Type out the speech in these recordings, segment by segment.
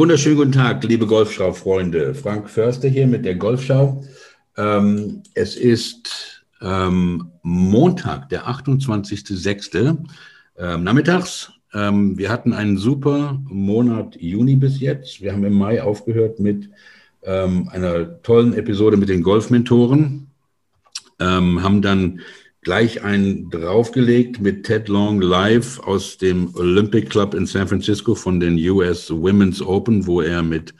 Wunderschönen guten Tag, liebe Golfschau-Freunde. Frank Förster hier mit der Golfschau. Ähm, es ist ähm, Montag, der 28.06. Ähm, nachmittags. Ähm, wir hatten einen super Monat Juni bis jetzt. Wir haben im Mai aufgehört mit ähm, einer tollen Episode mit den Golfmentoren. Ähm, haben dann gleich einen draufgelegt mit Ted Long live aus dem Olympic Club in San Francisco von den US Women's Open, wo er mit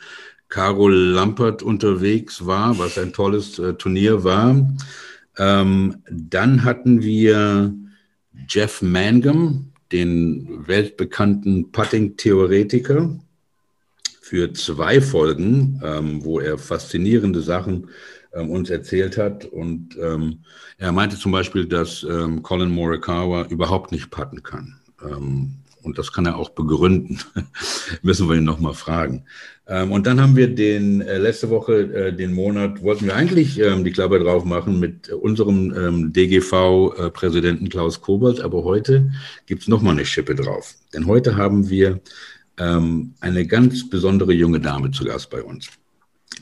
Carol Lampert unterwegs war, was ein tolles äh, Turnier war. Ähm, dann hatten wir Jeff Mangum, den weltbekannten Putting-Theoretiker, für zwei Folgen, ähm, wo er faszinierende Sachen ähm, uns erzählt hat. Und ähm, er meinte zum Beispiel, dass ähm, Colin Morikawa überhaupt nicht putten kann. Ähm, und das kann er auch begründen. Müssen wir ihn nochmal fragen. Ähm, und dann haben wir den äh, letzte Woche, äh, den Monat, wollten wir eigentlich ähm, die Klappe drauf machen mit unserem DGV-Präsidenten äh, Klaus Kobold, aber heute gibt es nochmal eine Schippe drauf. Denn heute haben wir eine ganz besondere junge Dame zu Gast bei uns.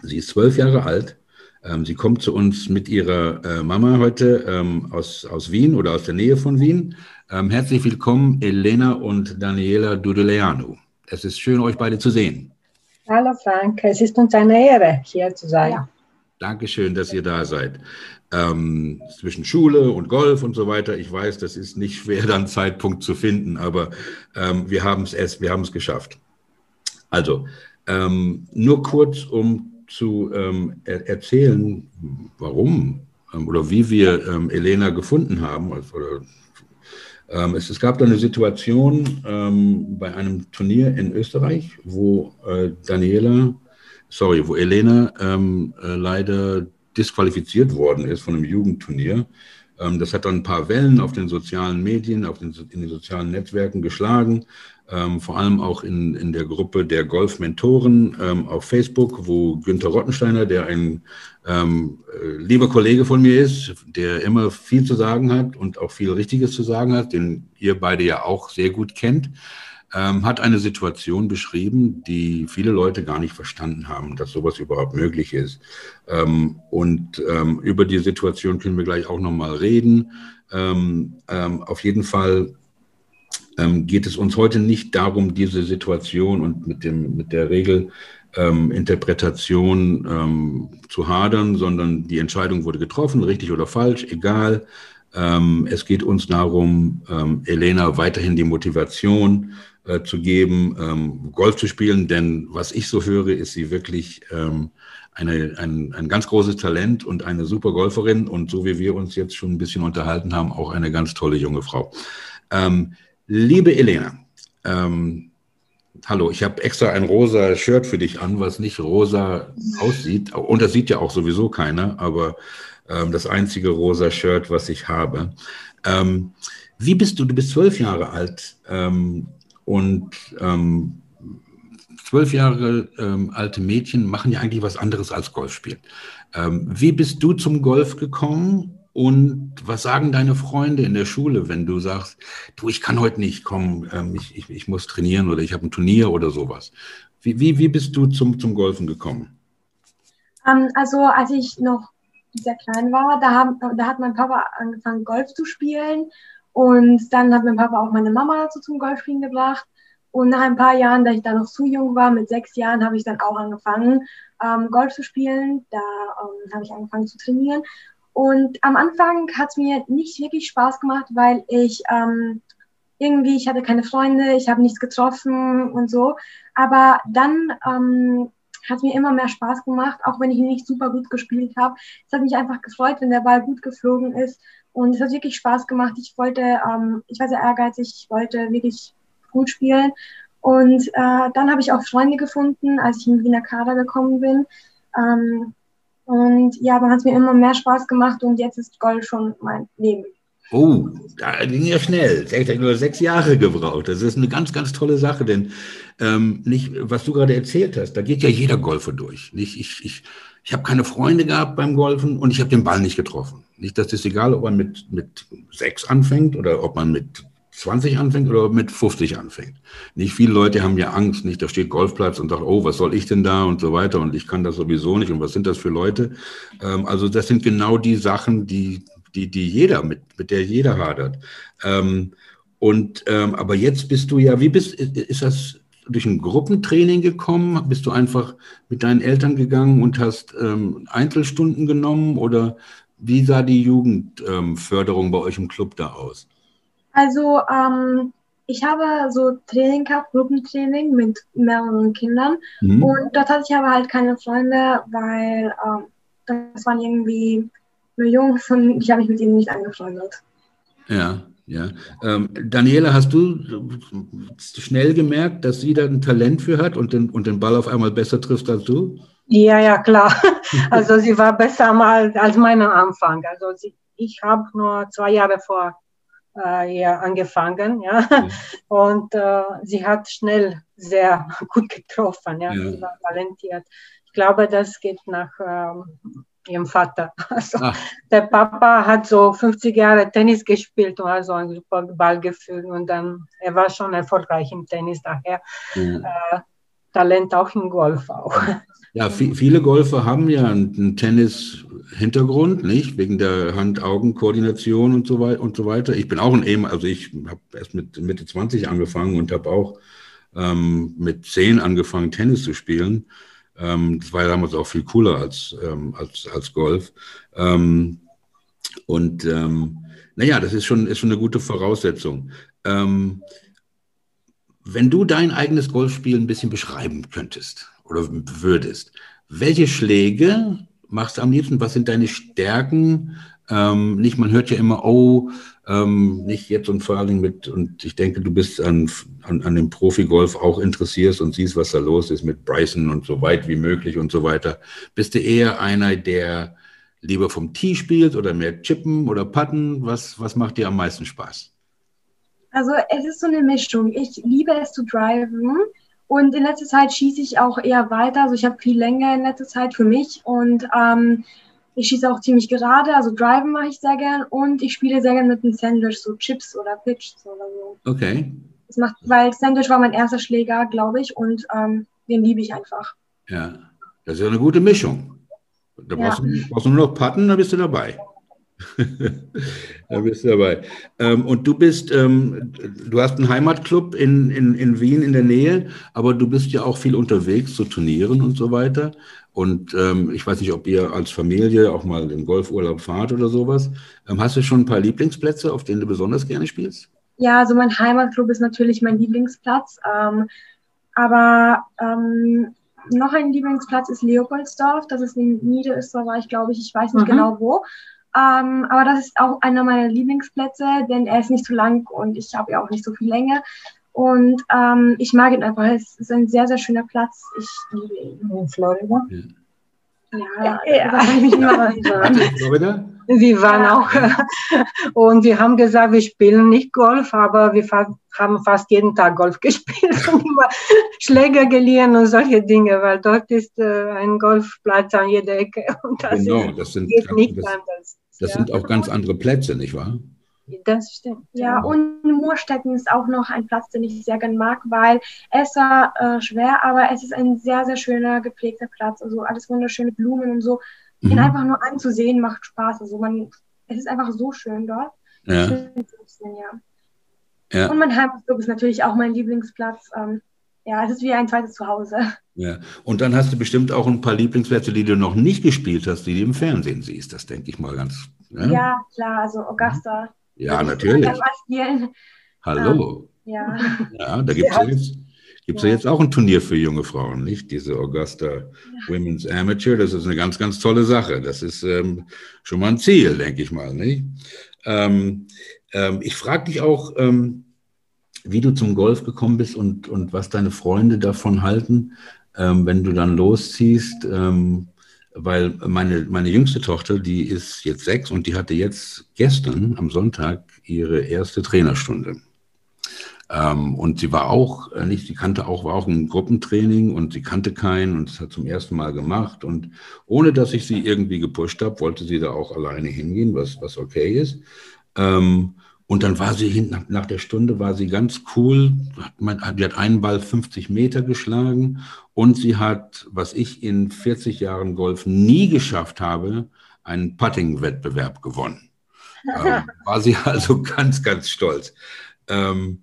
Sie ist zwölf Jahre alt, ähm, sie kommt zu uns mit ihrer äh, Mama heute ähm, aus, aus Wien oder aus der Nähe von Wien. Ähm, herzlich willkommen, Elena und Daniela Dudeleanu. Es ist schön, euch beide zu sehen. Hallo Frank, es ist uns eine Ehre, hier zu sein. Ja. Dankeschön, dass ihr da seid. Ähm, zwischen Schule und Golf und so weiter. Ich weiß, das ist nicht schwer, dann Zeitpunkt zu finden, aber ähm, wir haben es wir haben es geschafft. Also, ähm, nur kurz, um zu ähm, er erzählen, warum ähm, oder wie wir ähm, Elena gefunden haben. Also, oder, ähm, es, es, gab da eine Situation ähm, bei einem Turnier in Österreich, wo äh, Daniela, sorry, wo Elena äh, leider disqualifiziert worden ist von einem Jugendturnier. Das hat dann ein paar Wellen auf den sozialen Medien, auf den, in den sozialen Netzwerken geschlagen ähm, vor allem auch in, in der Gruppe der Golf-Mentoren ähm, auf Facebook, wo Günther Rottensteiner, der ein ähm, äh, lieber Kollege von mir ist, der immer viel zu sagen hat und auch viel Richtiges zu sagen hat, den ihr beide ja auch sehr gut kennt, ähm, hat eine Situation beschrieben, die viele Leute gar nicht verstanden haben, dass sowas überhaupt möglich ist. Ähm, und ähm, über die Situation können wir gleich auch nochmal reden. auf jeden Fall ähm, geht es uns heute nicht darum, diese Situation und mit, dem, mit der Regelinterpretation ähm, ähm, zu hadern, sondern die Entscheidung wurde getroffen, richtig oder falsch, egal. Ähm, es geht uns darum, ähm, Elena weiterhin die Motivation äh, zu geben, ähm, Golf zu spielen, denn was ich so höre, ist sie wirklich eine, ein, ein ganz großes Talent und eine super Golferin und so wie wir uns jetzt schon ein bisschen unterhalten haben, auch eine ganz tolle junge Frau. Ähm, Liebe Elena, ähm, hallo, ich habe extra ein rosa Shirt für dich an, was nicht rosa aussieht. Und das sieht ja auch sowieso keiner, aber ähm, das einzige rosa Shirt, was ich habe. Ähm, wie bist du? Du bist zwölf Jahre alt ähm, und ähm, zwölf Jahre ähm, alte Mädchen machen ja eigentlich was anderes als Golf spielen. wie bist du zum Golf gekommen und was sagen deine Freunde in der Schule, wenn du sagst, du, ich kann heute nicht kommen, ähm, ich, ich, ich, muss trainieren oder ich habe ein Turnier oder sowas? Wie, wie, wie bist du zum, zum Golfen gekommen? Ähm, also als ich noch sehr klein war, da, haben, da hat mein Papa angefangen, Golf zu spielen. Und dann hat mein Papa auch meine Mama dazu zum Golfspielen gebracht. Und nach ein paar Jahren, da ich da noch zu jung war, mit sechs Jahren, habe ich dann auch angefangen, ähm, Golf zu spielen. Da ähm, habe ich angefangen zu trainieren. Und am Anfang hat es mir nicht wirklich Spaß gemacht, weil ich ähm, irgendwie, ich hatte keine Freunde, ich habe nichts getroffen und so. Aber dann ähm, hat mir immer mehr Spaß gemacht, auch wenn ich nicht super gut gespielt habe. Es hat mich einfach gefreut, wenn der Ball gut geflogen ist. Und es hat wirklich Spaß gemacht. Ich wollte, ähm, ich war sehr ehrgeizig, ich wollte wirklich gut spielen. Und äh, dann habe ich auch Freunde gefunden, als ich in Wiener Kader gekommen bin. Ähm, und ja, dann hat es mir immer mehr Spaß gemacht und jetzt ist Golf schon mein Leben. Oh, da ging ja schnell. Hat nur sechs Jahre gebraucht. Das ist eine ganz, ganz tolle Sache, denn ähm, nicht, was du gerade erzählt hast, da geht ja jeder Golfer durch. Nicht, ich ich, ich habe keine Freunde gehabt beim Golfen und ich habe den Ball nicht getroffen. Nicht, das ist egal, ob man mit, mit sechs anfängt oder ob man mit 20 anfängt oder mit 50 anfängt. Nicht viele Leute haben ja Angst, nicht, da steht Golfplatz und sagt, oh, was soll ich denn da und so weiter und ich kann das sowieso nicht und was sind das für Leute? Ähm, also das sind genau die Sachen, die, die, die jeder, mit, mit der jeder hadert. Ähm, und ähm, aber jetzt bist du ja, wie bist, ist das durch ein Gruppentraining gekommen? Bist du einfach mit deinen Eltern gegangen und hast ähm, Einzelstunden genommen oder wie sah die Jugendförderung ähm, bei euch im Club da aus? Also ähm, ich habe so Training gehabt, Gruppentraining mit mehreren Kindern mhm. und dort hatte ich aber halt keine Freunde, weil ähm, das waren irgendwie nur Jungs und ich habe mich mit ihnen nicht angefreundet. Ja. Ja. Ähm, Daniela, hast du schnell gemerkt, dass sie da ein Talent für hat und den, und den Ball auf einmal besser trifft als du? Ja, ja, klar. Also sie war besser mal als mein Anfang. Also sie, ich habe nur zwei Jahre vor äh, ihr angefangen, ja. ja. Und äh, sie hat schnell sehr gut getroffen, ja. ja. Sie war talentiert. Ich glaube, das geht nach ähm, ihrem Vater. Also ah. der Papa hat so 50 Jahre Tennis gespielt und hat so ein super Ballgefühl und dann er war schon erfolgreich im Tennis, daher mhm. äh, Talent auch im Golf auch. Ja, viele Golfer haben ja einen Tennis-Hintergrund, nicht? Wegen der Hand-Augen-Koordination und so weiter und so weiter. Ich bin auch ein eben, also ich habe erst mit Mitte 20 angefangen und habe auch ähm, mit 10 angefangen, Tennis zu spielen. Ähm, das war ja damals auch viel cooler als, ähm, als, als Golf. Ähm, und ähm, naja, das ist schon, ist schon eine gute Voraussetzung. Ähm, wenn du dein eigenes Golfspiel ein bisschen beschreiben könntest oder würdest, welche Schläge machst du am liebsten? Was sind deine Stärken? Ähm, nicht, man hört ja immer, oh, ähm, nicht jetzt und vor allen Dingen mit, und ich denke, du bist an, an, an dem Profi-Golf auch interessiert und siehst, was da los ist mit Bryson und so weit wie möglich und so weiter. Bist du eher einer, der lieber vom Tee spielt oder mehr chippen oder putten? Was, was macht dir am meisten Spaß? Also es ist so eine Mischung. Ich liebe es zu driven und in letzter Zeit schieße ich auch eher weiter. Also ich habe viel länger in letzter Zeit für mich und ähm, ich schieße auch ziemlich gerade, also Driven mache ich sehr gern und ich spiele sehr gern mit einem Sandwich, so Chips oder Pitch oder so. Okay. Das macht, weil Sandwich war mein erster Schläger, glaube ich, und ähm, den liebe ich einfach. Ja, das ist ja eine gute Mischung. Da brauchst, ja. du, brauchst du nur noch Patten, dann bist du dabei. da bist du dabei. Ähm, und du bist, ähm, du hast einen Heimatclub in, in, in Wien in der Nähe, aber du bist ja auch viel unterwegs zu Turnieren und so weiter. Und ähm, ich weiß nicht, ob ihr als Familie auch mal im Golfurlaub fahrt oder sowas. Ähm, hast du schon ein paar Lieblingsplätze, auf denen du besonders gerne spielst? Ja, also mein Heimatclub ist natürlich mein Lieblingsplatz. Ähm, aber ähm, noch ein Lieblingsplatz ist Leopoldsdorf. Das ist in Niederösterreich, glaube ich. Ich weiß nicht mhm. genau wo. Ähm, aber das ist auch einer meiner Lieblingsplätze, denn er ist nicht zu lang und ich habe ja auch nicht so viel Länge. Und ähm, ich mag ihn einfach. Es ist ein sehr, sehr schöner Platz. Ich liebe ihn. In Florida? Ja, ja, ja. Florida? Wir waren ja. auch und wir haben gesagt, wir spielen nicht Golf, aber wir haben fast jeden Tag Golf gespielt und immer Schläger geliehen und solche Dinge, weil dort ist äh, ein Golfplatz an jeder Ecke und das, genau, das sind, geht nicht das, anders. Das ja. sind auch ganz andere Plätze, nicht wahr? Das stimmt. Ja, und Moorstetten ist auch noch ein Platz, den ich sehr gerne mag, weil es war äh, schwer, aber es ist ein sehr, sehr schöner, gepflegter Platz. Also alles wunderschöne Blumen und so. Mhm. Ihn einfach nur anzusehen macht Spaß. Also man, es ist einfach so schön dort. Ja. Bisschen, ja. ja. Und mein Heimatclub ist natürlich auch mein Lieblingsplatz. Ähm, ja, es ist wie ein zweites Zuhause. Ja, und dann hast du bestimmt auch ein paar Lieblingsplätze, die du noch nicht gespielt hast, die du im Fernsehen siehst. Das denke ich mal ganz. Ja, ja klar, also Augusta. Ja, natürlich. Hallo. Ähm, ja. ja, da gibt es ja. jetzt, gibt's ja. jetzt auch ein Turnier für junge Frauen, nicht? Diese Augusta ja. Women's Amateur, das ist eine ganz, ganz tolle Sache. Das ist ähm, schon mal ein Ziel, denke ich mal, nicht? Ähm, ähm, ich frage dich auch, ähm, wie du zum Golf gekommen bist und, und was deine Freunde davon halten, ähm, wenn du dann losziehst. Ähm, weil meine, meine jüngste Tochter, die ist jetzt sechs und die hatte jetzt gestern am Sonntag ihre erste Trainerstunde. Ähm, und sie war auch, äh, nicht, sie kannte auch, war auch ein Gruppentraining und sie kannte keinen und es hat zum ersten Mal gemacht. Und ohne dass ich sie irgendwie gepusht habe, wollte sie da auch alleine hingehen, was, was okay ist. Ähm, Und dann war sie hinten, nach der Stunde war sie ganz cool. Die hat einen Ball 50 Meter geschlagen und sie hat, was ich in 40 Jahren Golf nie geschafft habe, einen Putting-Wettbewerb gewonnen. ähm, war sie also ganz, ganz stolz. Ähm,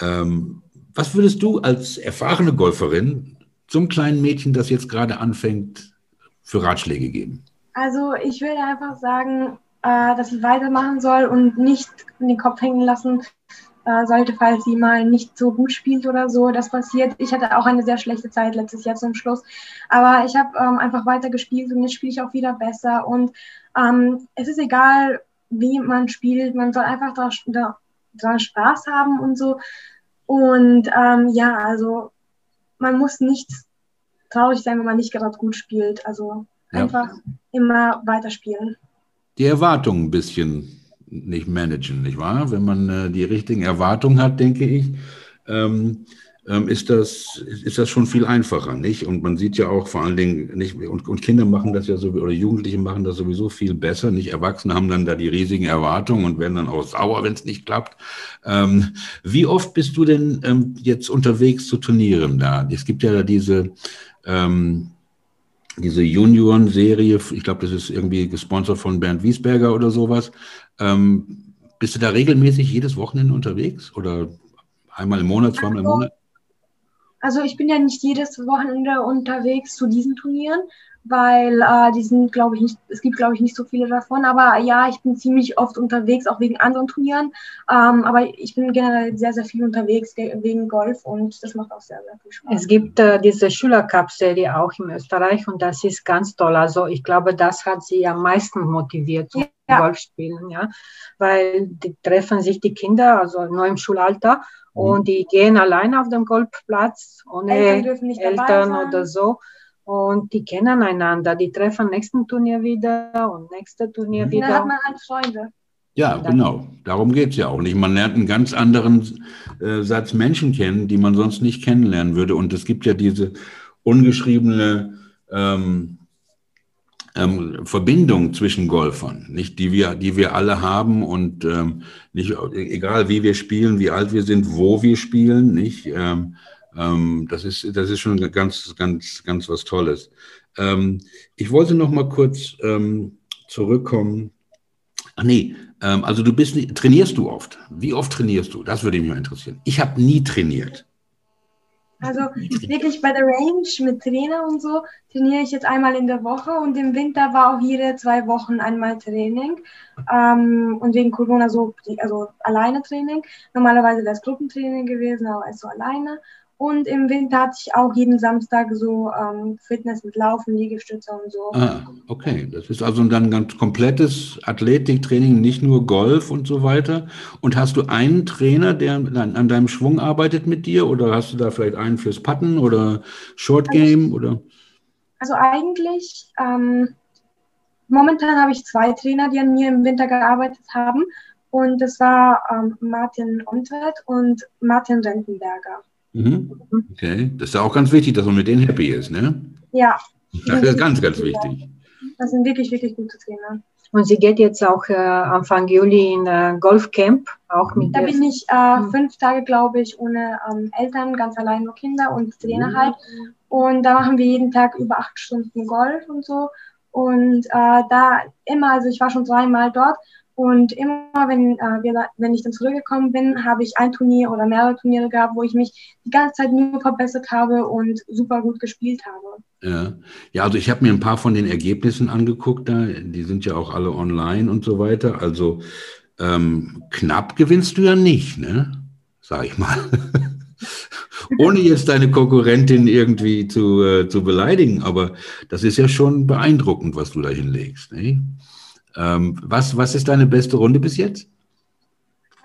ähm, was würdest du als erfahrene Golferin zum kleinen Mädchen, das jetzt gerade anfängt, für Ratschläge geben? Also ich würde einfach sagen, äh, dass sie weitermachen soll und nicht in den Kopf hängen lassen äh, sollte, falls sie mal nicht so gut spielt oder so. Das passiert. Ich hatte auch eine sehr schlechte Zeit letztes Jahr zum Schluss. Aber ich habe ähm, einfach weiter gespielt und jetzt spiele ich auch wieder besser. Und ähm, es ist egal, wie man spielt. Man soll einfach da, Spaß haben und so. Und ähm, ja, also man muss nicht traurig sein, wenn man nicht gerade gut spielt. Also ja. einfach immer weiterspielen. Die Erwartungen ein bisschen nicht managen, nicht wahr? Wenn man äh, die richtigen Erwartungen hat, denke ich, ähm, ähm, ist, das, ist das schon viel einfacher, nicht? Und man sieht ja auch vor allen Dingen, nicht, und, und Kinder machen das ja so, oder Jugendliche machen das sowieso viel besser, nicht? Erwachsene haben dann da die riesigen Erwartungen und werden dann auch sauer, wenn es nicht klappt. Ähm, wie oft bist du denn ähm, jetzt unterwegs zu Turnieren da? Es gibt ja diese, ähm, diese Junioren-Serie, ich glaube, das ist irgendwie gesponsert von Bernd Wiesberger oder sowas. Ähm, bist du da regelmäßig jedes Wochenende unterwegs oder einmal im Monat, zweimal im Monat? Also ich bin ja nicht jedes Wochenende unterwegs zu diesen Turnieren, weil äh, die sind, glaube ich, nicht, es gibt, glaube ich, nicht so viele davon. Aber ja, ich bin ziemlich oft unterwegs, auch wegen anderen Turnieren. Ähm, aber ich bin generell sehr, sehr viel unterwegs wegen Golf und das macht auch sehr, sehr viel Spaß. Es gibt äh, diese Schülercup-Serie auch in Österreich und das ist ganz toll. Also ich glaube, das hat sie am meisten motiviert zum ja. Golfspielen, ja, weil die treffen sich die Kinder, also nur im Schulalter mhm. und die gehen allein auf dem Golfplatz ohne Eltern, Eltern oder so. Und die kennen einander, die treffen nächsten Turnier wieder und nächste Turnier mhm. wieder. Da hat man halt Freunde. Ja, genau. Darum geht es ja auch nicht. Man lernt einen ganz anderen äh, Satz Menschen kennen, die man sonst nicht kennenlernen würde. Und es gibt ja diese ungeschriebene ähm, ähm, Verbindung zwischen Golfern, nicht die wir, die wir alle haben und ähm, nicht egal wie wir spielen, wie alt wir sind, wo wir spielen, nicht. Ähm, ähm, das, ist, das ist schon ganz, ganz, ganz was Tolles. Ähm, ich wollte noch mal kurz ähm, zurückkommen. Ach nee, ähm, also du bist, trainierst du oft? Wie oft trainierst du? Das würde mich mal interessieren. Ich habe nie trainiert. Also wirklich bei der Range mit Trainer und so trainiere ich jetzt einmal in der Woche und im Winter war auch jede zwei Wochen einmal Training ähm, und wegen Corona so also alleine Training. Normalerweise wäre es Gruppentraining gewesen, aber so alleine und im Winter hatte ich auch jeden Samstag so ähm, Fitness mit Laufen, Liegestütze und so. Ah, okay. Das ist also dann ein ganz komplettes Athletiktraining, nicht nur Golf und so weiter. Und hast du einen Trainer, der an, deinem Schwung arbeitet mit dir? Oder hast du da vielleicht einen fürs Putten oder Short also Game? Also, oder? also eigentlich, ähm, momentan habe ich zwei Trainer, die an mir im Winter gearbeitet haben. Und das war ähm, Martin Ontwert und Martin Rentenberger. Mhm. Okay, das ist ja auch ganz wichtig, dass man mit denen happy ist, ne? Ja. Das ist ganz, ganz wichtig. Das sind wirklich, wirklich gute Trainer. Und sie geht jetzt auch äh, Anfang Juli in äh, Golfcamp, auch mit Da bin ich äh, mhm. fünf Tage, glaube ich, ohne ähm, Eltern, ganz allein nur Kinder und Trainer halt. Und da machen wir jeden Tag über acht Stunden Golf und so. Und äh, da immer, also ich war schon dreimal dort und immer, wenn, äh, wir, wenn ich dann zurückgekommen bin, habe ich ein Turnier oder mehrere Turniere gehabt, wo ich mich die ganze Zeit nur verbessert habe und super gut gespielt habe. Ja, ja also ich habe mir ein paar von den Ergebnissen angeguckt, da, die sind ja auch alle online und so weiter. Also ähm, knapp gewinnst du ja nicht, ne? Sag ich mal. Ohne jetzt deine Konkurrentin irgendwie zu, äh, zu beleidigen, aber das ist ja schon beeindruckend, was du da hinlegst. Ne? Ähm, was, was ist deine beste Runde bis jetzt?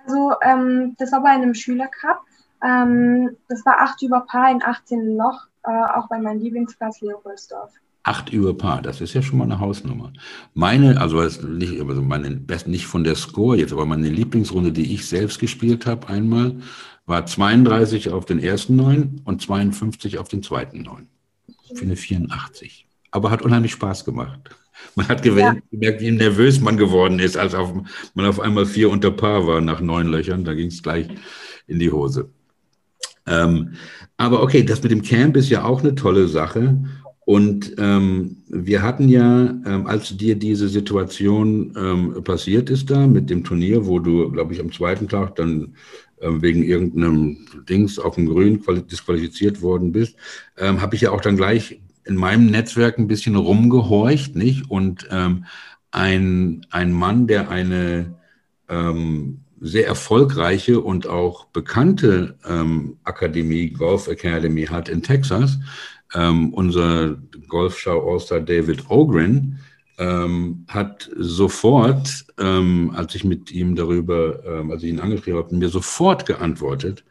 Also, ähm, das war bei einem Schülercup. Ähm, das war 8 über Paar in 18 Loch, äh, auch bei meinem Lieblingsplatz Leopoldsdorf. 8 über Paar, das ist ja schon mal eine Hausnummer. Meine, also nicht, also meine besten nicht von der Score jetzt, aber meine Lieblingsrunde, die ich selbst gespielt habe, einmal, war 32 auf den ersten neun und 52 auf den zweiten neun. Für eine 84. Aber hat unheimlich Spaß gemacht. Man hat gemerkt, ja. wie nervös man geworden ist, als auf, man auf einmal vier unter Paar war nach neun Löchern. Da ging es gleich in die Hose. Ähm, aber okay, das mit dem Camp ist ja auch eine tolle Sache. Und ähm, wir hatten ja, ähm, als dir diese Situation ähm, passiert ist da mit dem Turnier, wo du, glaube ich, am zweiten Tag dann ähm, wegen irgendeinem Dings auf dem Grün disqualifiziert worden bist, ähm, habe ich ja auch dann gleich in meinem Netzwerk ein bisschen rumgehorcht, nicht? Und ähm, ein, ein Mann, der eine ähm, sehr erfolgreiche und auch bekannte ähm, Akademie, Golf Academy hat in Texas, ähm, unser Golfschau All-Star David Ogren, ähm, hat sofort, ähm, als ich mit ihm darüber, als ich ihn angeschrieben habe, mir sofort geantwortet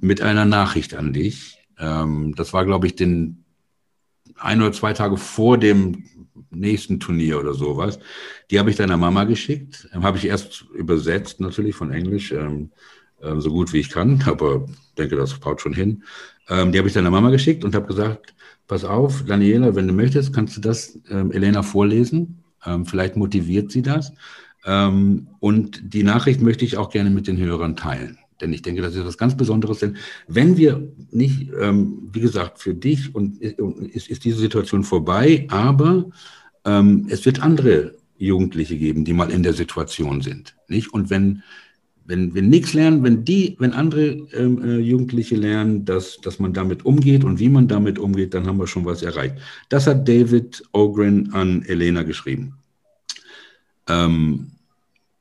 mit einer Nachricht an dich. Das war, glaube ich, den ein oder zwei Tage vor dem nächsten Turnier oder sowas. Die habe ich deiner Mama geschickt. Ähm, habe ich erst übersetzt, natürlich von Englisch, ähm, äh, so gut wie ich kann, aber denke, das haut schon hin. Ähm, die habe ich deiner Mama geschickt und habe gesagt, pass auf, Daniela, wenn du möchtest, kannst du das ähm, Elena vorlesen. Ähm, vielleicht motiviert sie das. Ähm, und die Nachricht möchte ich auch gerne mit den Hörern teilen. Denn ich denke, das ist etwas ganz Besonderes. Denn wenn wir nicht, ähm, wie gesagt, für dich und, und ist, ist, diese Situation vorbei, aber ähm, es wird andere Jugendliche geben, die mal in der Situation sind. Nicht? Und wenn, wenn wir nichts lernen, wenn die, wenn andere ähm, äh, Jugendliche lernen, dass, dass man damit umgeht und wie man damit umgeht, dann haben wir schon was erreicht. Das hat David Ogren an Elena geschrieben. Ähm,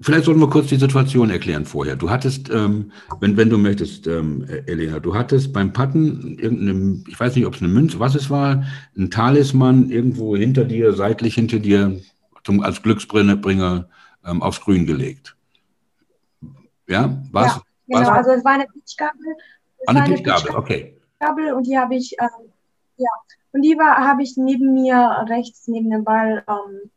Vielleicht sollten wir kurz die Situation erklären vorher. Du hattest, ähm, wenn, wenn du möchtest, ähm, Elena, du hattest beim Patten irgendeine, ich weiß nicht, ob es eine Münze, was es war, ein Talisman irgendwo hinter dir, seitlich hinter dir, zum, als Glücksbringer ähm, aufs Grün gelegt. Ja, was? Ja, genau, was? also es war eine Pitchgabel. Eine Pitchgabel, okay. Gabel und die habe ich, ähm, ja, und die war, habe ich neben mir rechts, neben dem Ball, ähm,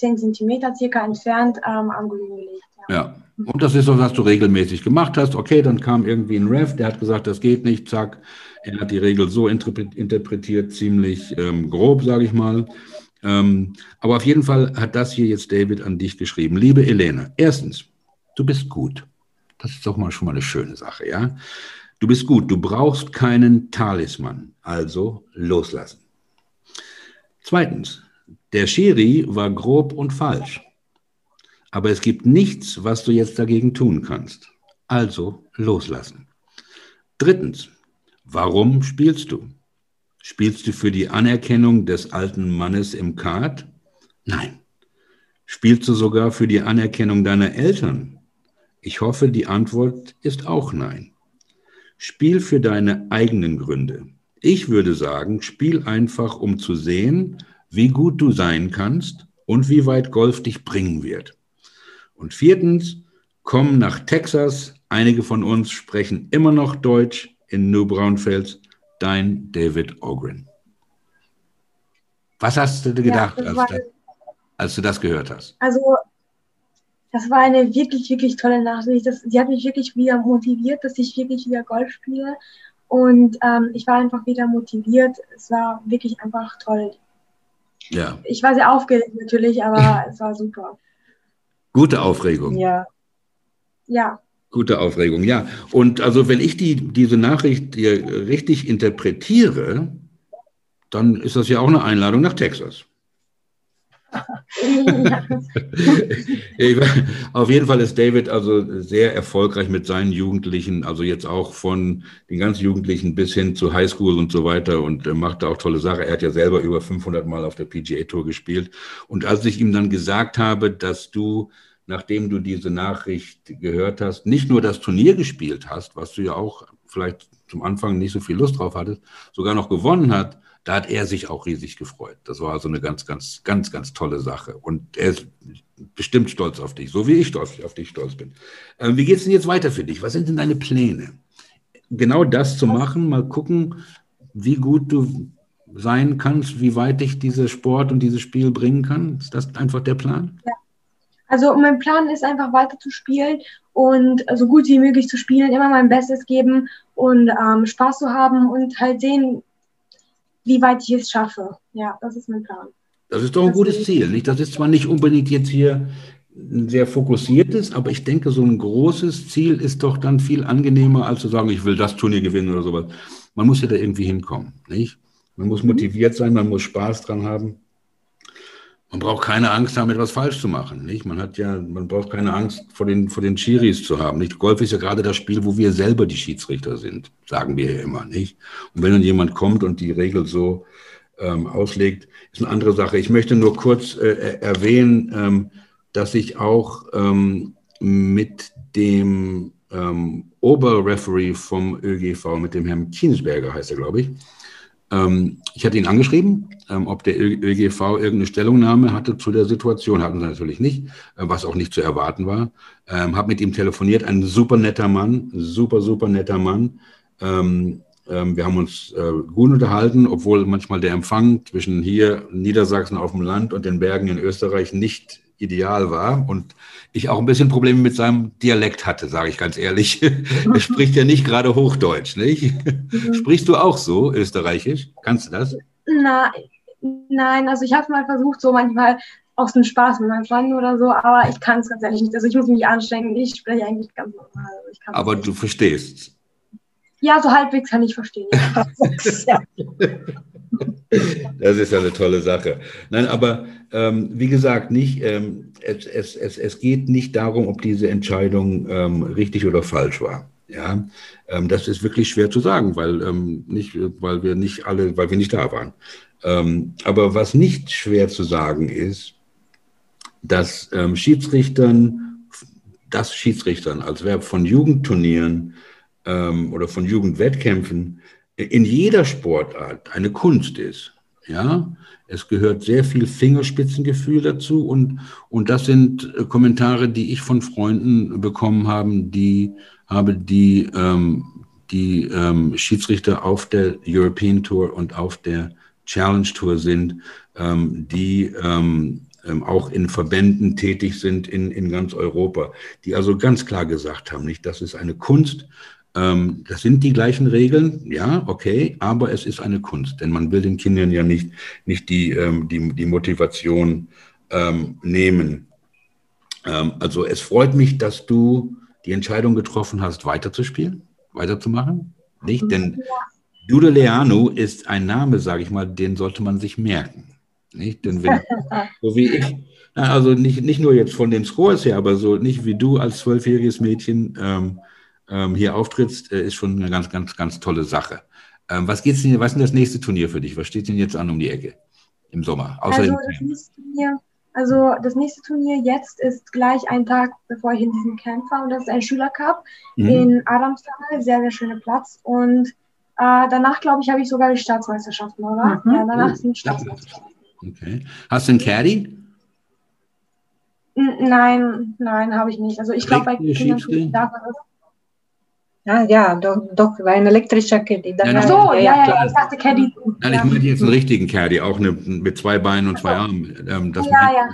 10 Zentimeter circa entfernt ähm, am Grün gelegt. Ja. ja. Und das ist so, was du regelmäßig gemacht hast. Okay, dann kam irgendwie ein Ref, der hat gesagt, das geht nicht, zack. Er hat die Regel so interpretiert, ziemlich ähm, grob, sage ich mal. Ähm, aber auf jeden Fall hat das hier jetzt David an dich geschrieben. Liebe Elena, erstens, du bist gut. Das ist doch mal schon mal eine schöne Sache, ja? Du bist gut, du brauchst keinen Talisman, also loslassen. Zweitens, der Schiri war grob und falsch. Aber es gibt nichts, was du jetzt dagegen tun kannst. Also loslassen. Drittens, warum spielst du? Spielst du für die Anerkennung des alten Mannes im Kart? Nein. Spielst du sogar für die Anerkennung deiner Eltern? Ich hoffe, die Antwort ist auch nein. Spiel für deine eigenen Gründe. Ich würde sagen, spiel einfach, um zu sehen, wie gut du sein kannst und wie weit Golf dich bringen wird. Und viertens, komm nach Texas. Einige von uns sprechen immer noch Deutsch in New Braunfels. Dein David Ogren. Was hast du gedacht, ja, als, das, als, du das gehört hast? Also, das war eine wirklich, wirklich tolle Nachricht. Das, die hat mich wirklich wieder motiviert, dass ich wirklich wieder Golf spiele. Und ähm, ich war einfach wieder motiviert. Es war wirklich einfach toll. Ja. Ich war sehr aufgeregt natürlich, aber es war super. Gute Aufregung. Ja. Ja. Gute Aufregung, ja. Und also wenn ich die, diese Nachricht hier richtig interpretiere, dann ist das ja auch eine Einladung nach Texas. Auf jeden Fall ist David also sehr erfolgreich mit seinen Jugendlichen, also jetzt auch von den ganz Jugendlichen bis hin zu Highschool und so weiter und äh, macht da auch tolle Sachen. Er hat ja selber über 500 Mal auf der PGA Tour gespielt. Und als ich ihm dann gesagt habe, dass du, nachdem du diese Nachricht gehört hast, nicht nur das Turnier gespielt hast, was du ja auch vielleicht zum Anfang nicht so viel Lust drauf hattest, sogar noch gewonnen hat, da hat er sich auch riesig gefreut. Das war also eine ganz, ganz, ganz, ganz tolle Sache. Und er ist bestimmt stolz auf dich, so wie ich stolz, auf dich stolz bin. Ähm, wie geht es denn jetzt weiter für dich? Was sind denn deine Pläne? Genau das zu machen, mal gucken, wie gut du sein kannst, wie weit dich dieser Sport und dieses Spiel bringen kann? Ist das einfach der Plan? Ja. Also mein Plan ist einfach weiter zu spielen und so gut wie möglich zu spielen, immer mein Bestes geben und ähm, Spaß zu haben und halt sehen, wie weit ich es schaffe. Ja, das ist mein Plan. Das ist doch ein gutes Ziel. Nicht? Das ist zwar nicht unbedingt jetzt hier ein sehr fokussiertes, aber ich denke, so ein großes Ziel ist doch dann viel angenehmer, als zu sagen, ich will das Turnier gewinnen oder sowas. Man muss ja da irgendwie hinkommen. Nicht? Man muss motiviert sein, man muss Spaß dran haben. Man braucht keine Angst haben, etwas falsch zu machen. Nicht? Man hat ja, man braucht keine Angst vor den, vor den Chiris zu haben. Nicht? Golf ist ja gerade das Spiel, wo wir selber die Schiedsrichter sind, sagen wir ja immer. Nicht? Und wenn dann jemand kommt und die Regel so ähm, auslegt, ist eine andere Sache. Ich möchte nur kurz äh, erwähnen, ähm, dass ich auch ähm, mit dem ähm, Oberreferee vom ÖGV, mit dem Herrn Kiensberger heißt er, glaube ich, ähm, ich hatte ihn angeschrieben, ähm, ob der ÖGV irgendeine Stellungnahme hatte zu der Situation. Hatten sie natürlich nicht, äh, was auch nicht zu erwarten war. Ähm, habe mit ihm telefoniert, ein super netter Mann, super, super netter Mann. Ähm, ähm, wir haben uns äh, gut unterhalten, obwohl manchmal der Empfang zwischen hier Niedersachsen auf dem Land und den Bergen in Österreich nicht ideal war und ich auch ein bisschen Probleme mit seinem Dialekt hatte, sage ich ganz ehrlich. er spricht ja nicht gerade Hochdeutsch, nicht? Mhm. Sprichst du auch so österreichisch? Kannst du das? Na, nein, also ich habe mal versucht, so manchmal aus dem Spaß mit meinem Freund oder so, aber ich kann es ganz ehrlich nicht. Also ich muss mich anstrengen. Ich spreche eigentlich ganz normal. Also aber du verstehst. Ja, so halbwegs kann ich verstehen. Ja. Das ist ja eine tolle Sache. Nein, aber ähm, wie gesagt, nicht, ähm, es, es, es, es geht nicht darum, ob diese Entscheidung ähm, richtig oder falsch war. Ja, ähm, das ist wirklich schwer zu sagen, weil ähm, nicht, weil wir nicht alle, weil wir nicht da waren. Ähm, aber was nicht schwer zu sagen ist, dass Schiedsrichtern, das Schiedsrichtern als Verb von Jugendturnieren oder von Jugendwettkämpfen in jeder Sportart eine Kunst ist. Ja, es gehört sehr viel Fingerspitzengefühl dazu und, und das sind äh, Kommentare, die ich von Freunden bekommen habe, die habe, die, ähm, die ähm, Schiedsrichter auf der European Tour und auf der Challenge Tour sind, ähm, die ähm, ähm, auch in Verbänden tätig sind in, in ganz Europa, die also ganz klar gesagt haben, nicht, das ist eine Kunst, ähm, das sind die gleichen Regeln, ja, okay, aber es ist eine Kunst, denn man will den Kindern ja nicht, nicht die, ähm, die, die Motivation ähm, nehmen. Ähm, also es freut mich, dass du die Entscheidung getroffen hast, weiterzuspielen, weiterzumachen. Nicht? Denn Dude Leano ist ein Name, sage ich mal, den sollte man sich merken. Nicht? Denn wenn, so wie ich, also nicht, nicht nur jetzt von den Scores her, aber so nicht wie du als zwölfjähriges Mädchen, ähm, ähm, hier auftrittst, äh, ist schon eine ganz, ganz, ganz tolle Sache. Ähm, was geht's denn, was ist denn das nächste Turnier für dich? Was steht denn jetzt an um die Ecke im Sommer? also, das nächste Turnier, also das nächste Turnier jetzt ist gleich ein Tag, bevor ich in diesem Camp war und das ist ein Schülercup mhm. in Adamstal, sehr, sehr schöner Platz und äh, danach, glaube ich, habe ich sogar die Staatsmeisterschaften, oder? Mhm. Ja, danach oh. sind Staatsmeisterschaften. Okay. Hast du einen Caddy? Nein, nein, habe ich nicht. Also ich glaube, bei Kindern darf man das. Ah, ja, doch, doch, ein elektrischer Caddy. Nein, Ach so, ja, ja, ja, ich dachte Caddy. Nein, ich meine jetzt einen richtigen Caddy, auch eine, mit zwei Beinen und zwei Armen. Ähm, ja, ja.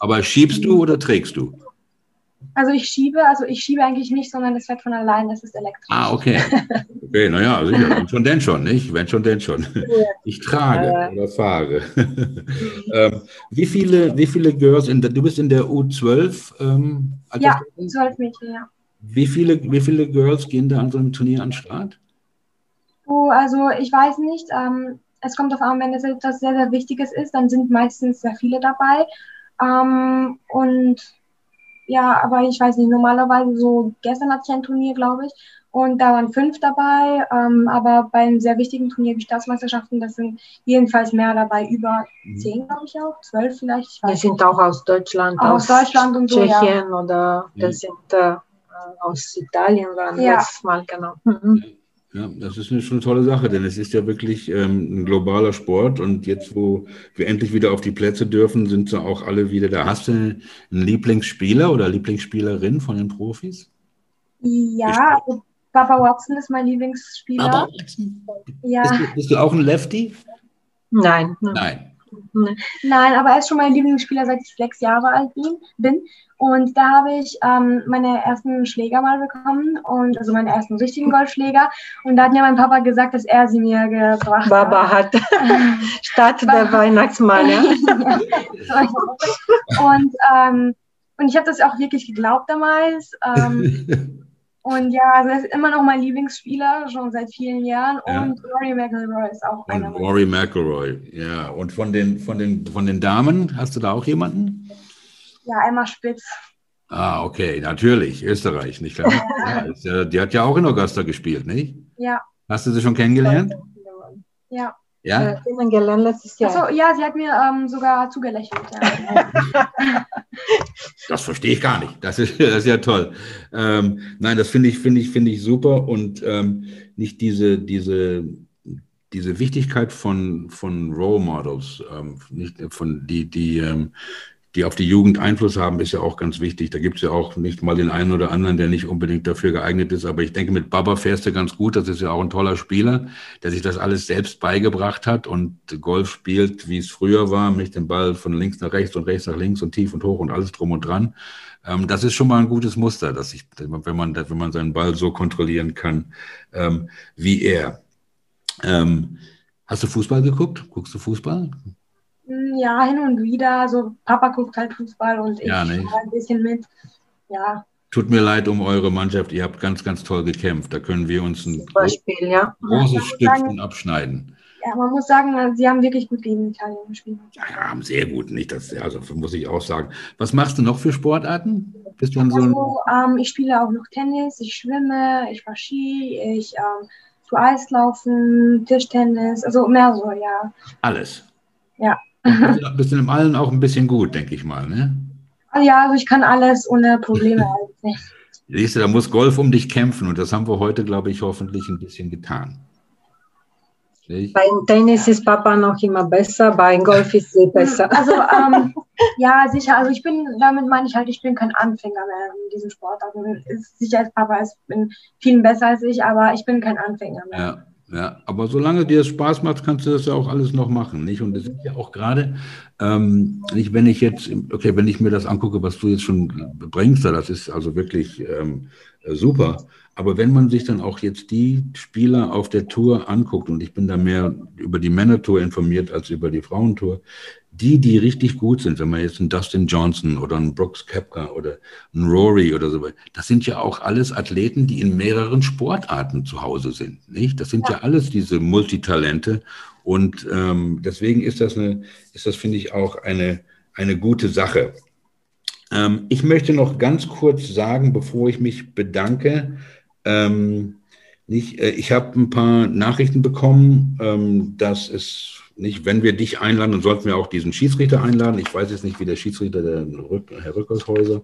Aber schiebst du oder trägst du? Also ich schiebe, also ich schiebe eigentlich nicht, sondern das fährt von allein, das ist elektrisch. Ah, okay. Okay, naja, sicher. Wenn schon denn schon, nicht? Wenn schon denn schon. Ich trage ja. oder fahre. ähm, wie, viele, wie viele Girls, in der, du bist in der U12? Ähm, ja, 12 Mädchen, ja. Wie viele, wie viele Girls gehen da an so einem Turnier an den Start? Oh, also ich weiß nicht. Ähm, es kommt darauf an, wenn es etwas sehr, sehr Wichtiges ist, dann sind meistens sehr viele dabei. Ähm, und ja, aber ich weiß nicht, normalerweise so, gestern hatte ich ein Turnier, glaube ich, und da waren fünf dabei, ähm, aber bei einem sehr wichtigen Turnier wie Staatsmeisterschaften, das sind jedenfalls mehr dabei, über mhm. zehn, glaube ich auch, zwölf vielleicht. Die sind auch aus Deutschland, aus, aus Deutschland und Tschechien so, ja. oder das sind äh, aus Italien waren ja. das mal, genau. Mhm. Ja, das ist eine, schon eine tolle Sache, denn es ist ja wirklich ähm, ein globaler Sport und jetzt, wo wir endlich wieder auf die Plätze dürfen, sind sie auch alle wieder da. Hast du einen Lieblingsspieler oder Lieblingsspielerin von den Profis? Ja, also Baba Watson ist mein Lieblingsspieler. Baba Watson? Ja. Bist du, bist du auch ein Lefty? Nein. Nein. Nein, aber er ist schon mein Lieblingsspieler, seit ich sechs Jahre alt bin. Und da habe ich ähm, meine ersten Schläger mal bekommen und also meine ersten richtigen Golfschläger. Und da hat mir mein Papa gesagt, dass er sie mir gebracht Baba hat. statt der Weihnachtsmann. Ja. und, ähm, und ich habe das auch wirklich geglaubt damals. Ähm, und ja, also er ist immer noch mein Lieblingsspieler, schon seit vielen Jahren. Ja. Und Rory McIlroy ist auch und einer. Rory McIlroy, ja. Und von den, von, den, von den Damen, hast du da auch jemanden? Ja, Emma Spitz. Ah, okay, natürlich, Österreich, nicht klar? ja, die hat ja auch in Augusta gespielt, nicht? Ja. Hast du sie schon kennengelernt? Ja. Ja? Äh, kennengelernt letztes Jahr. Achso, ja, sie hat mir ähm, sogar zugelächelt. Ja. das verstehe ich gar nicht. Das ist, das ist ja toll. Ähm, nein, das finde ich, finde ich, finde ich super und ähm, nicht diese, diese, diese Wichtigkeit von, von Role Models, ähm, nicht von die, die, ähm, die auf die Jugend Einfluss haben, ist ja auch ganz wichtig. Da gibt es ja auch nicht mal den einen oder anderen, der nicht unbedingt dafür geeignet ist. Aber ich denke, mit Baba fährst du ganz gut. Das ist ja auch ein toller Spieler, der sich das alles selbst beigebracht hat und Golf spielt, wie es früher war, mit dem Ball von links nach rechts und rechts nach links und tief und hoch und alles drum und dran. Ähm, das ist schon mal ein gutes Muster, dass ich, wenn man, wenn man seinen Ball so kontrollieren kann, ähm, wie er. Ähm, hast du Fußball geguckt? Guckst du Fußball? Ja, hin und wieder. Also Papa guckt halt Fußball und ich ja, ein bisschen mit. Ja. Tut mir leid um eure Mannschaft. Ihr habt ganz, ganz toll gekämpft. Da können wir uns ein Beispiel, ja. großes Stückchen abschneiden. Ja, man muss sagen, sie haben wirklich gut gegen Italien gespielt. Ja, haben sehr gut. Nicht das, also muss ich auch sagen. Was machst du noch für Sportarten? Bist du also, so ähm, ich spiele auch noch Tennis, ich schwimme, ich fahre Ski, ich ähm, tue Eislaufen, Tischtennis, also mehr so, ja. Alles. Ja. Und bist du im Allen auch ein bisschen gut, denke ich mal, ne? Ja, also ich kann alles ohne Probleme. Siehst du, da muss Golf um dich kämpfen und das haben wir heute, glaube ich, hoffentlich ein bisschen getan. Beim Tennis ist Papa noch immer besser, beim Golf ist sie besser. Also ähm, ja, sicher. Also ich bin, damit meine ich halt, ich bin kein Anfänger mehr in diesem Sport. Also ist, sicher Papa ist bin viel besser als ich, aber ich bin kein Anfänger mehr. Ja. Ja, aber solange dir es Spaß macht, kannst du das ja auch alles noch machen, nicht? Und es ist ja auch gerade, ähm, nicht wenn ich jetzt, okay, wenn ich mir das angucke, was du jetzt schon bringst, das ist also wirklich ähm, super. Aber wenn man sich dann auch jetzt die Spieler auf der Tour anguckt, und ich bin da mehr über die Männertour informiert als über die Frauentour, die, die richtig gut sind, wenn man jetzt einen Dustin Johnson oder einen Brooks Kepka oder einen Rory oder so, das sind ja auch alles Athleten, die in mehreren Sportarten zu Hause sind, nicht? Das sind ja, ja alles diese Multitalente und ähm, deswegen ist das eine, ist das finde ich auch eine eine gute Sache. Ähm, ich möchte noch ganz kurz sagen, bevor ich mich bedanke, ähm, nicht, äh, ich habe ein paar Nachrichten bekommen, ähm, dass es nicht, wenn wir dich einladen, dann sollten wir auch diesen Schiedsrichter einladen. Ich weiß jetzt nicht, wie der Schiedsrichter, der Rück, Herr Rückershäuser,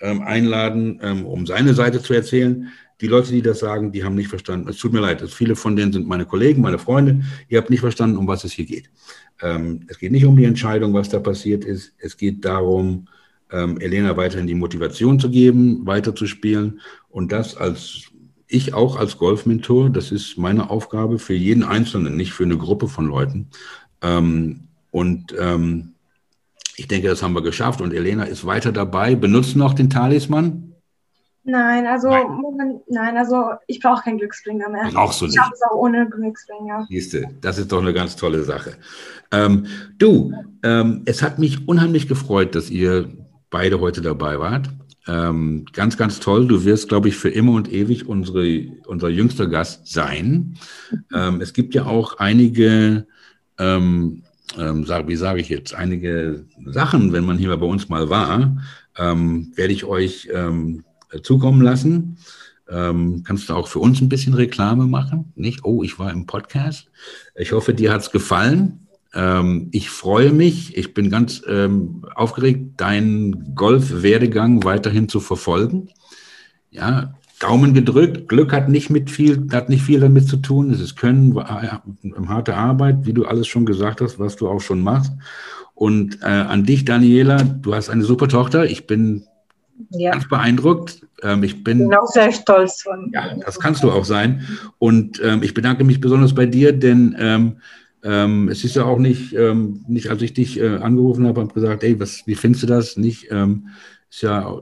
ähm, einladen, ähm, um seine Seite zu erzählen. Die Leute, die das sagen, die haben nicht verstanden. Es tut mir leid, viele von denen sind meine Kollegen, meine Freunde. Ihr habt nicht verstanden, um was es hier geht. Ähm, es geht nicht um die Entscheidung, was da passiert ist. Es geht darum, ähm, Elena weiterhin die Motivation zu geben, weiterzuspielen und das als ich auch als Golfmentor, das ist meine Aufgabe für jeden Einzelnen, nicht für eine Gruppe von Leuten. Ähm, und ähm, ich denke, das haben wir geschafft. Und Elena ist weiter dabei. Benutzt noch den Talisman? Nein, also nein, nein also ich brauche keinen Glücksbringer mehr. Brauchst du nicht. Ich habe es auch ohne Glücksbringer. Siehste, das ist doch eine ganz tolle Sache. Ähm, du, ähm, es hat mich unheimlich gefreut, dass ihr beide heute dabei wart. Ähm, ganz, ganz toll. Du wirst, glaube ich, für immer und ewig unsere, unser jüngster Gast sein. Ähm, es gibt ja auch einige, ähm, ähm sag, wie sage ich jetzt, einige Sachen, wenn man hier bei uns mal war, ähm, werde ich euch ähm, zukommen lassen. kannst du auch für uns ein bisschen Reklame machen? Nicht? Oh, ich war im Podcast. Ich hoffe, dir hat es gefallen. Ähm, ich freue mich, ich bin ganz ähm, aufgeregt, deinen Golf-Werdegang weiterhin zu verfolgen. Ja, Daumen gedrückt. Glück hat nicht mit viel, hat nicht viel damit zu tun. Es ist Können, äh, harte Arbeit, wie du alles schon gesagt hast, was du auch schon machst. Und äh, an dich, Daniela, du hast eine super Tochter. Ich bin ja. ganz beeindruckt. Ähm, ich bin, bin auch sehr stolz von. Ja, das kannst du auch sein. Und ähm, ich bedanke mich besonders bei dir, denn ähm, ähm, es ist ja auch nicht, ähm, nicht als ich dich äh, angerufen habe und gesagt, ey, was, wie findest du das? Nicht, ähm, ist ja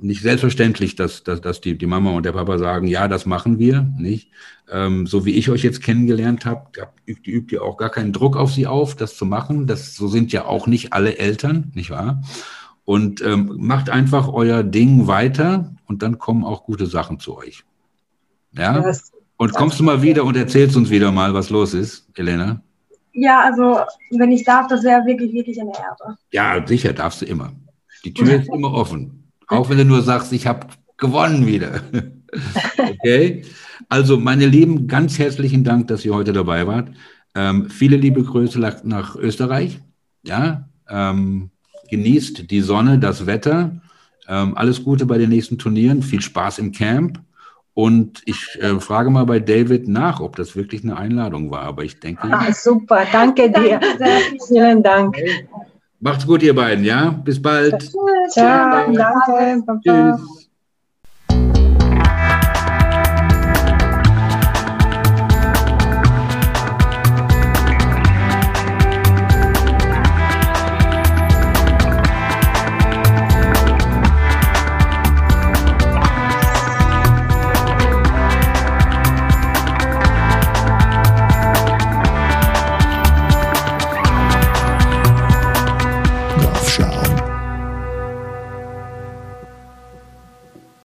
nicht selbstverständlich, dass, dass, dass die, die Mama und der Papa sagen, ja, das machen wir, nicht? Ähm, so wie ich euch jetzt kennengelernt habe, übt, übt ihr auch gar keinen Druck auf sie auf, das zu machen. Das, so sind ja auch nicht alle Eltern, nicht wahr? Und ähm, macht einfach euer Ding weiter und dann kommen auch gute Sachen zu euch. Ja? Und kommst du mal wieder und erzählst uns wieder mal, was los ist, Elena? Ja, also wenn ich darf, das wäre wirklich, wirklich eine Ehre. Ja, sicher, darfst du immer. Die Tür ist immer offen. Auch wenn du nur sagst, ich habe gewonnen wieder. okay? Also, meine Lieben, ganz herzlichen Dank, dass ihr heute dabei wart. Ähm, viele liebe Grüße nach Österreich. Ja, ähm, genießt die Sonne, das Wetter. Ähm, alles Gute bei den nächsten Turnieren. Viel Spaß im Camp. Und ich äh, frage mal bei David nach, ob das wirklich eine Einladung war. Aber ich denke. Ah, super, danke dir. Vielen Dank. Okay. Macht's gut, ihr beiden, ja? Bis bald. Ciao, danke. Tschüss.